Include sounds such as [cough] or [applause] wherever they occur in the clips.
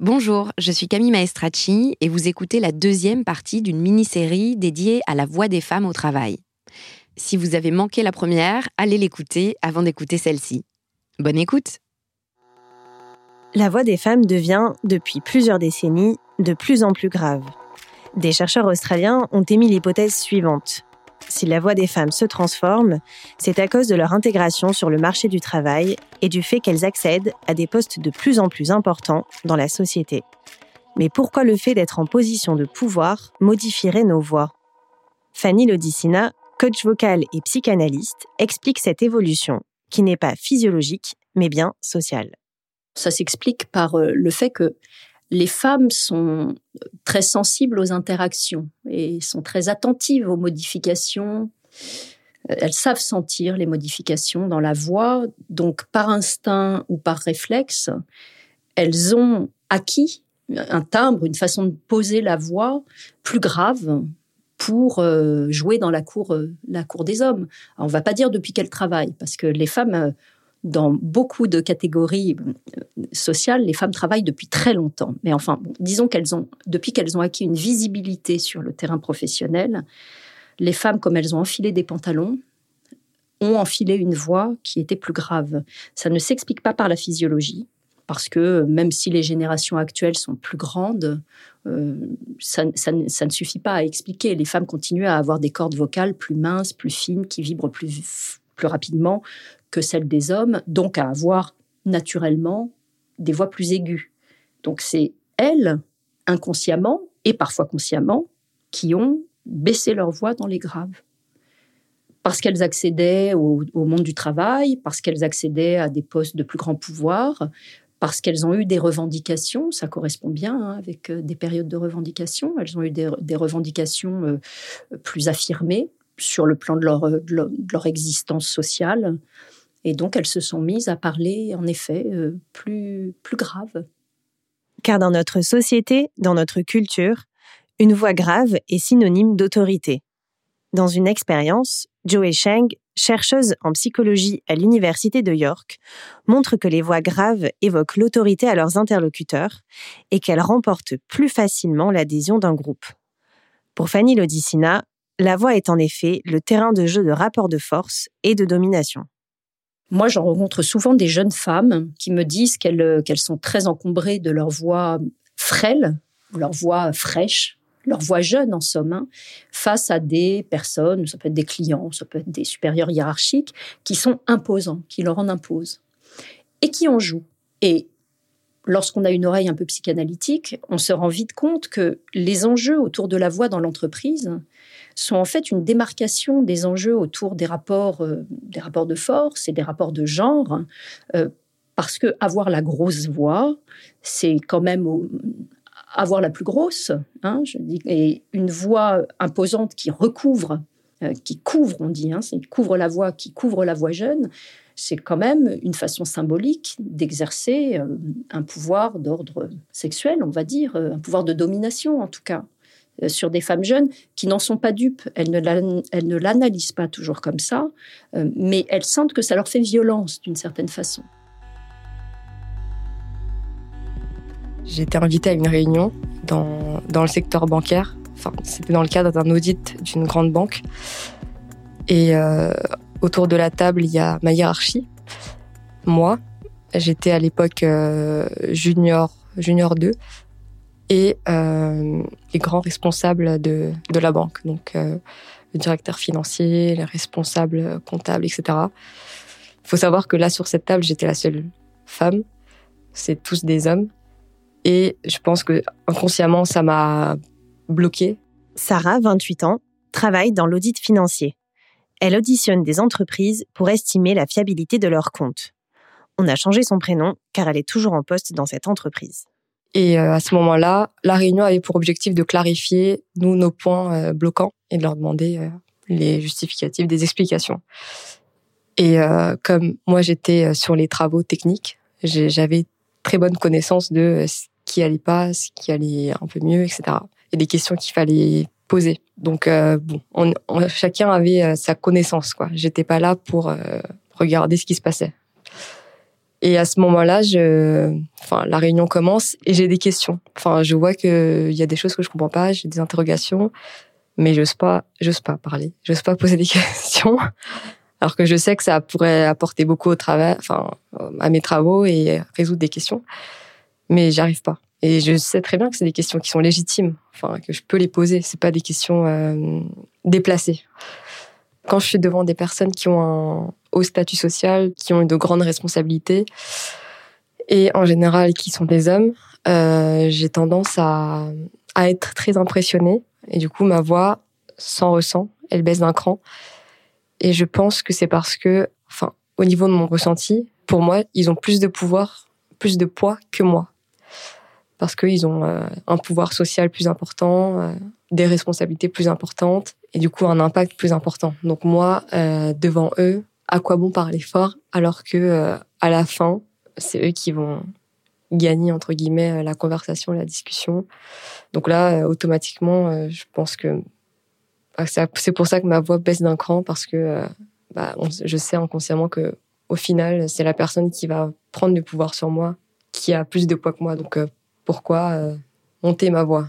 Bonjour, je suis Camille Maestracci et vous écoutez la deuxième partie d'une mini-série dédiée à la voix des femmes au travail. Si vous avez manqué la première, allez l'écouter avant d'écouter celle-ci. Bonne écoute La voix des femmes devient, depuis plusieurs décennies, de plus en plus grave. Des chercheurs australiens ont émis l'hypothèse suivante si la voix des femmes se transforme, c'est à cause de leur intégration sur le marché du travail et du fait qu'elles accèdent à des postes de plus en plus importants dans la société. Mais pourquoi le fait d'être en position de pouvoir modifierait nos voix? Fanny Lodicina, coach vocal et psychanalyste, explique cette évolution qui n'est pas physiologique, mais bien sociale. Ça s'explique par euh, le fait que les femmes sont très sensibles aux interactions et sont très attentives aux modifications. Elles savent sentir les modifications dans la voix, donc par instinct ou par réflexe, elles ont acquis un timbre, une façon de poser la voix plus grave pour euh, jouer dans la cour, euh, la cour des hommes. On on va pas dire depuis qu'elles travaillent, parce que les femmes euh, dans beaucoup de catégories euh, sociales, les femmes travaillent depuis très longtemps. Mais enfin, disons qu'elles ont, depuis qu'elles ont acquis une visibilité sur le terrain professionnel, les femmes, comme elles ont enfilé des pantalons, ont enfilé une voix qui était plus grave. Ça ne s'explique pas par la physiologie, parce que même si les générations actuelles sont plus grandes, euh, ça, ça, ne suffit pas à expliquer. Les femmes continuent à avoir des cordes vocales plus minces, plus fines, qui vibrent plus, plus rapidement que celle des hommes, donc à avoir naturellement des voix plus aiguës. Donc c'est elles, inconsciemment et parfois consciemment, qui ont baissé leur voix dans les graves. Parce qu'elles accédaient au, monde du travail, parce qu'elles accédaient à des postes de plus grand pouvoir, parce qu'elles ont eu des revendications, ça correspond bien hein, avec euh, des périodes de revendications, elles ont eu des, revendications euh, plus affirmées sur le plan de leur existence sociale, et donc, elles se sont mises à parler, en effet, euh, plus, plus grave. Car dans notre société, dans notre culture, une voix grave est synonyme d'autorité. Dans une expérience, Joey Cheng, chercheuse en psychologie à l'Université de York, montre que les voix graves évoquent l'autorité à leurs interlocuteurs et qu'elles remportent plus facilement l'adhésion d'un groupe. Pour Fanny Lodicina, la voix est en effet le terrain de jeu de rapport de force et de domination. Moi, j'en rencontre souvent des jeunes femmes qui me disent qu'elles qu'elles sont très encombrées de leur voix frêle, leur voix fraîche, leur voix jeune en somme, hein, face à des personnes, ça peut être des clients, ça peut être des supérieurs hiérarchiques, qui sont imposants, qui leur en imposent, et qui en jouent. Et lorsqu'on a une oreille un peu psychanalytique, on se rend vite compte que les enjeux autour de la voix dans l'entreprise sont en fait une démarcation des enjeux autour des rapports, euh, des rapports de force et des rapports de genre, euh, parce que avoir la grosse voix, c'est quand même avoir la plus grosse, hein, je dis, et une voix imposante qui recouvre, euh, qui couvre, on dit, hein, c'est couvre la voix, qui couvre la voix jeune, c'est quand même une façon symbolique d'exercer un pouvoir d'ordre sexuel, on va dire, un pouvoir de domination en tout cas, sur des femmes jeunes qui n'en sont pas dupes. Elles ne l'analysent pas toujours comme ça, mais elles sentent que ça leur fait violence d'une certaine façon. Été invitée à une réunion dans, le secteur bancaire. Enfin, c'était dans le cadre d'un audit d'une grande banque. Et Autour de la table, il y a ma hiérarchie. Moi, j'étais à l'époque euh, junior, junior 2 et euh, les grands responsables de, de la banque, donc euh, le directeur financier, les responsables comptables, etc. Il faut savoir que là, sur cette table, j'étais la seule femme. C'est tous des hommes. Et je pense que inconsciemment, ça m'a bloqué. Sarah, 28 ans, travaille dans l'audit financier. Elle auditionne des entreprises pour estimer la fiabilité de leurs comptes. On a changé son prénom car elle est toujours en poste dans cette entreprise. Et euh, à ce moment-là, la réunion avait pour objectif de clarifier, nous, nos points euh, bloquants et de leur demander euh, les justificatifs, des explications. Et comme moi, j'étais sur les travaux techniques, j'avais très bonne connaissance de ce qui allait pas, ce qui allait un peu mieux, etc. Et des questions qu'il fallait poser. Donc bon, on, chacun avait sa connaissance quoi. J'étais pas là pour regarder ce qui se passait. Et à ce moment-là, je, enfin, la réunion commence et j'ai des questions. Enfin, je vois que il y a des choses que je comprends pas, j'ai des interrogations, mais j'ose pas, j'ose pas parler, j'ose pas poser des [laughs] questions, alors que je sais que ça pourrait apporter beaucoup au travail, enfin, à mes travaux et résoudre des questions, mais j'arrive pas. Et je sais très bien que c'est des questions qui sont légitimes, enfin que je peux les poser. C'est pas des questions euh, déplacées. Quand je suis devant des personnes qui ont un haut statut social, qui ont de grandes responsabilités, et en général qui sont des hommes, euh, j'ai tendance à, à être très impressionnée. Et du coup, ma voix s'en ressent, elle baisse d'un cran. Et je pense que c'est parce que, enfin, au niveau de mon ressenti, pour moi, ils ont plus de pouvoir, plus de poids que moi parce qu'ils ont euh, un pouvoir social plus important, euh, des responsabilités plus importantes et du coup un impact plus important. Donc moi, euh, devant eux, à quoi bon parler fort alors que à la fin, c'est eux qui vont gagner entre guillemets la conversation, la discussion. Donc là, automatiquement, je pense que bah, c'est pour ça que ma voix baisse d'un cran parce que bah, je sais inconsciemment que au final, c'est la personne qui va prendre le pouvoir sur moi qui a plus de poids que moi. Donc pourquoi euh, monter ma voix?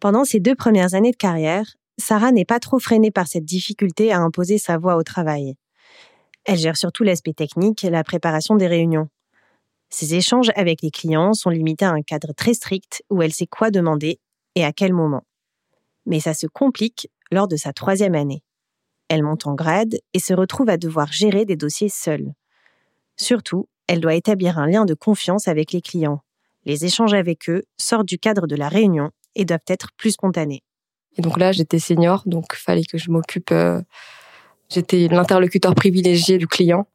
Pendant ses deux premières années de carrière, Sarah n'est pas trop freinée par cette difficulté à imposer sa voix au travail. Elle gère surtout l'aspect technique et la préparation des réunions. Ses échanges avec les clients sont limités à un cadre très strict où elle sait quoi demander et à quel moment. Mais ça se complique lors de sa troisième année. Elle monte en grade et se retrouve à devoir gérer des dossiers seule. Surtout, elle doit établir un lien de confiance avec les clients. Les échanges avec eux sortent du cadre de la réunion et doivent être plus spontanés. Et donc là, j'étais senior, donc fallait que je m'occupe. Euh, j'étais l'interlocuteur privilégié du client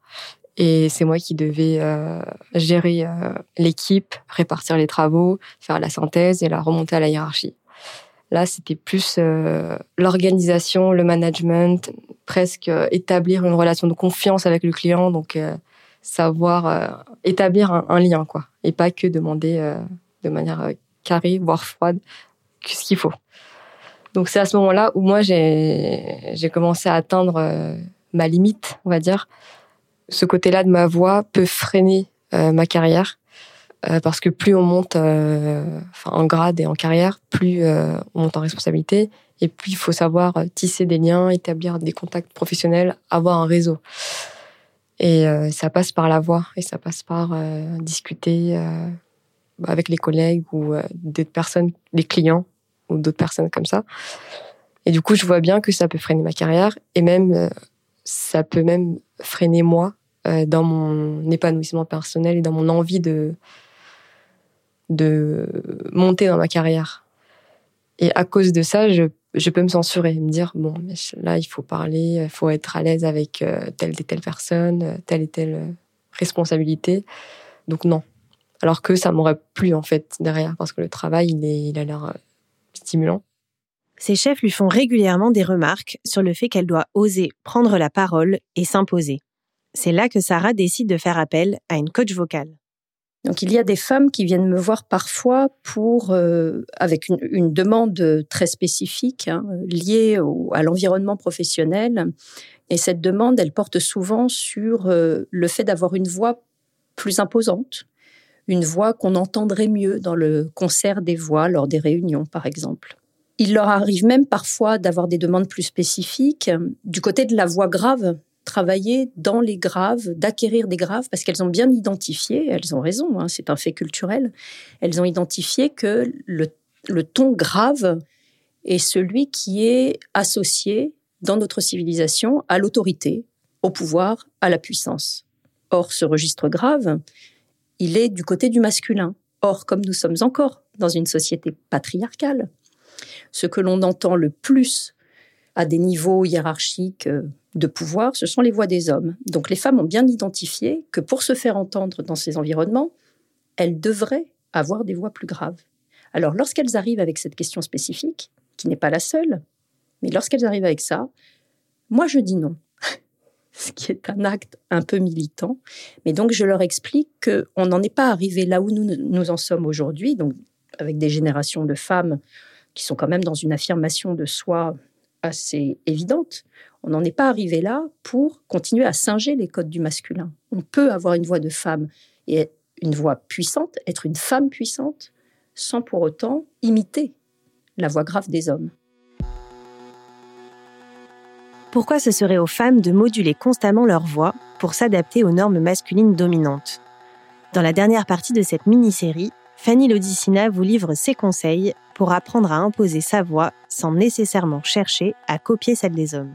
et c'est moi qui devais euh, gérer euh, l'équipe, répartir les travaux, faire la synthèse et la remonter à la hiérarchie. Là, c'était plus l'organisation, le management, presque établir une relation de confiance avec le client, donc savoir établir un, lien, quoi, et pas que demander de manière carrée, voire froide, ce qu'il faut. Donc c'est à ce moment-là où moi j'ai commencé à atteindre ma limite, on va dire. Ce côté-là de ma voix peut freiner ma carrière parce que plus on monte en grade et en carrière, plus on monte en responsabilité et puis, il faut savoir euh, tisser des liens, établir des contacts professionnels, avoir un réseau. Et euh, ça passe par la voix et ça passe par euh, discuter avec les collègues ou d'autres personnes, les clients ou d'autres personnes comme ça. Et du coup, je vois bien que ça peut freiner ma carrière et même ça peut même freiner moi dans mon épanouissement personnel et dans mon envie de de monter dans ma carrière. Et à cause de ça, je peux me censurer, me dire bon, là il faut parler, il faut être à l'aise avec euh, telle et telle personne, euh, telle et telle euh, responsabilité. Donc non. Alors que ça m'aurait plu en fait derrière parce que le travail il, est, il a l'air stimulant. Ses chefs lui font régulièrement des remarques sur le fait qu'elle doit oser prendre la parole et s'imposer. C'est là que Sarah décide de faire appel à une coach vocale. Donc il y a des femmes qui viennent me voir parfois pour euh, avec une, demande très spécifique hein, liée à l'environnement professionnel. Et cette demande, elle porte souvent sur euh, le fait d'avoir une voix plus imposante, une voix qu'on entendrait mieux dans le concert des voix lors des réunions, par exemple. Il leur arrive même parfois d'avoir des demandes plus spécifiques du côté de la voix grave, travailler dans les graves, d'acquérir des graves, parce qu'elles ont bien identifié, elles ont raison, hein, c'est un fait culturel, elles ont identifié que le ton grave est celui qui est associé dans notre civilisation à l'autorité, au pouvoir, à la puissance. Or, ce registre grave, il est du côté du masculin. Or, comme nous sommes encore dans une société patriarcale, ce que l'on entend le plus à des niveaux hiérarchiques euh, de pouvoir, ce sont les voix des hommes. Donc les femmes ont bien identifié que pour se faire entendre dans ces environnements, elles devraient avoir des voix plus graves. Alors lorsqu'elles arrivent avec cette question spécifique, qui n'est pas la seule, mais lorsqu'elles arrivent avec ça, moi je dis non. [laughs] Ce qui est un acte un peu militant. Mais donc je leur explique qu'on n'en est pas arrivé là où nous, nous en sommes aujourd'hui, donc avec des générations de femmes qui sont quand même dans une affirmation de soi assez évidente. On n'en est pas arrivé là pour continuer à singer les codes du masculin. On peut avoir une voix de femme et une voix puissante, être une femme puissante, sans pour autant imiter la voix grave des hommes. Pourquoi ce serait aux femmes de moduler constamment leur voix pour s'adapter aux normes masculines dominantes? Dans la dernière partie de cette mini-série, Fanny Lodicina vous livre ses conseils pour apprendre à imposer sa voix sans nécessairement chercher à copier celle des hommes.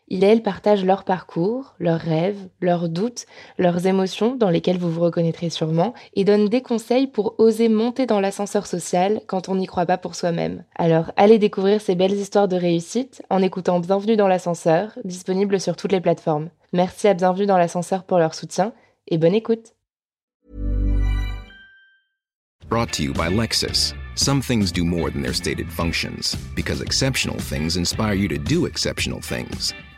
il et elle partagent leur parcours, leurs rêves, leurs doutes, leurs émotions dans lesquelles vous vous reconnaîtrez sûrement, et donnent des conseils pour oser monter dans l'ascenseur social quand on n'y croit pas pour soi-même. Alors allez découvrir ces belles histoires de réussite en écoutant Bienvenue dans l'ascenseur, disponible sur toutes les plateformes. Merci à Bienvenue dans l'ascenseur pour leur soutien et bonne écoute. Brought to you by Lexus. Some things do more than their stated functions, because exceptional things inspire you to do exceptional things.